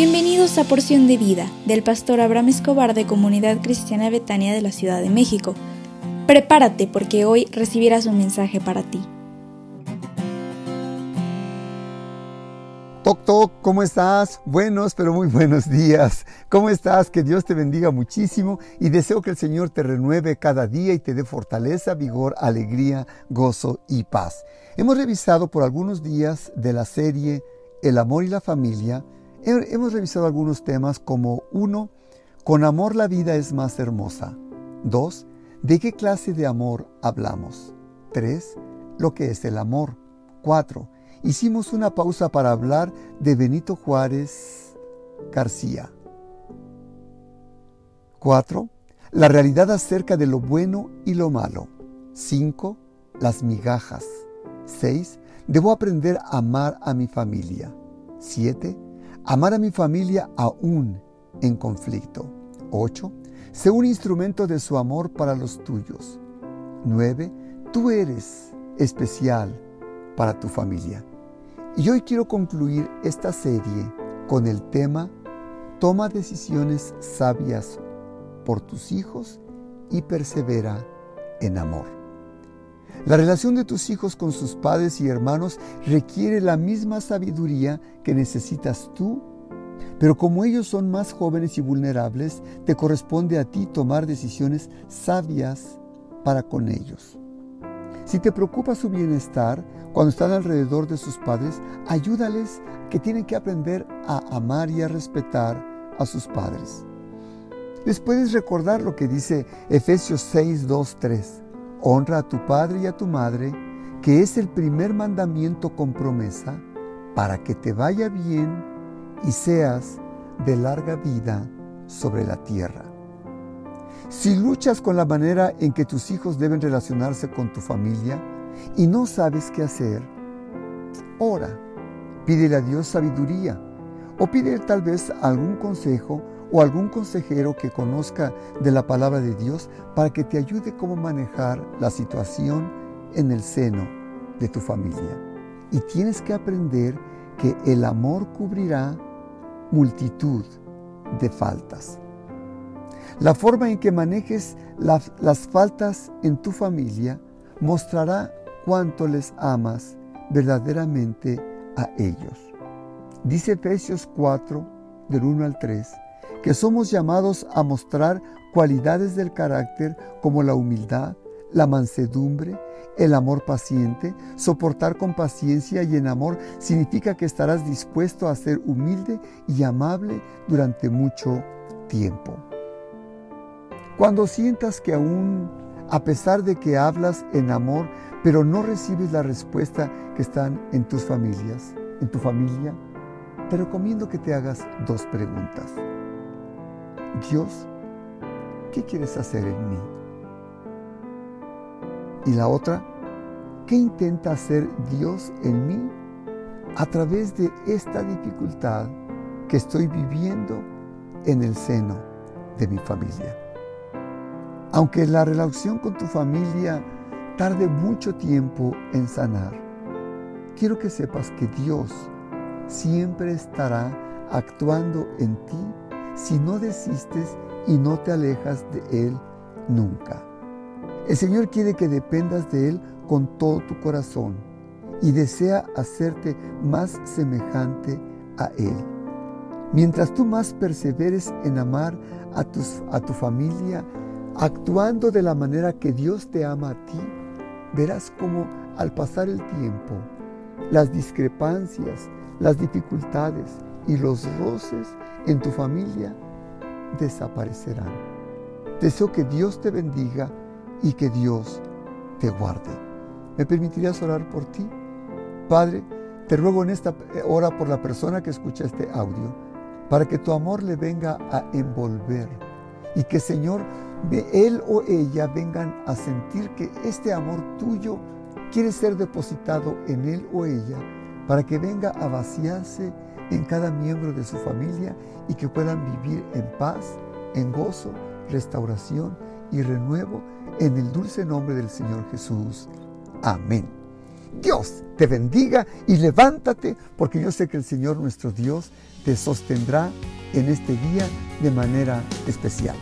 Bienvenidos a Porción de Vida del pastor Abraham Escobar de Comunidad Cristiana Betania de la Ciudad de México. Prepárate porque hoy recibirás un mensaje para ti. Toc Toc, ¿cómo estás? Buenos, pero muy buenos días. ¿Cómo estás? Que Dios te bendiga muchísimo y deseo que el Señor te renueve cada día y te dé fortaleza, vigor, alegría, gozo y paz. Hemos revisado por algunos días de la serie El amor y la familia. Hemos revisado algunos temas como uno, Con amor la vida es más hermosa. 2. ¿De qué clase de amor hablamos? 3. Lo que es el amor. 4 hicimos una pausa para hablar de Benito Juárez García. 4. La realidad acerca de lo bueno y lo malo. 5. Las migajas. 6. Debo aprender a amar a mi familia. 7. Amar a mi familia aún en conflicto. 8. Sé un instrumento de su amor para los tuyos. 9. Tú eres especial para tu familia. Y hoy quiero concluir esta serie con el tema Toma decisiones sabias por tus hijos y persevera en amor. La relación de tus hijos con sus padres y hermanos requiere la misma sabiduría que necesitas tú, pero como ellos son más jóvenes y vulnerables, te corresponde a ti tomar decisiones sabias para con ellos. Si te preocupa su bienestar cuando están alrededor de sus padres, ayúdales que tienen que aprender a amar y a respetar a sus padres. Les puedes recordar lo que dice Efesios 6, 2, 3. Honra a tu padre y a tu madre, que es el primer mandamiento con promesa, para que te vaya bien y seas de larga vida sobre la tierra. Si luchas con la manera en que tus hijos deben relacionarse con tu familia y no sabes qué hacer, ora, pídele a Dios sabiduría o pídele tal vez algún consejo o algún consejero que conozca de la palabra de Dios para que te ayude cómo manejar la situación en el seno de tu familia. Y tienes que aprender que el amor cubrirá multitud de faltas. La forma en que manejes las, faltas en tu familia mostrará cuánto les amas verdaderamente a ellos. Dice Efesios 4, del 1 al 3, que somos llamados a mostrar cualidades del carácter como la humildad, la mansedumbre, el amor paciente, soportar con paciencia y en amor significa que estarás dispuesto a ser humilde y amable durante mucho tiempo. Cuando sientas que aún, a pesar de que hablas en amor, pero no recibes la respuesta que están en tus familias, en tu familia, te recomiendo que te hagas dos preguntas. Dios, ¿qué quieres hacer en mí? Y la otra, ¿qué intenta hacer Dios en mí a través de esta dificultad que estoy viviendo en el seno de mi familia? Aunque la relación con tu familia tarde mucho tiempo en sanar, quiero que sepas que Dios siempre estará actuando en ti si no desistes y no te alejas de Él nunca. El Señor quiere que dependas de Él con todo tu corazón y desea hacerte más semejante a Él. Mientras tú más perseveres en amar a, tus, a tu familia, actuando de la manera que Dios te ama a ti, verás cómo al pasar el tiempo, las discrepancias, las dificultades y los roces en tu familia desaparecerán. Deseo que Dios te bendiga y que Dios te guarde. ¿Me permitirías orar por ti? Padre, te ruego en esta hora por la persona que escucha este audio, para que tu amor le venga a envolver y que Señor él o ella vengan a sentir que este amor tuyo quiere ser depositado en él o ella para que venga a vaciarse en cada miembro de su familia y que puedan vivir en paz, en gozo, restauración y renuevo en el dulce nombre del Señor Jesús. Amén. Dios te bendiga y levántate porque yo sé que el Señor nuestro Dios te sostendrá en este día de manera especial.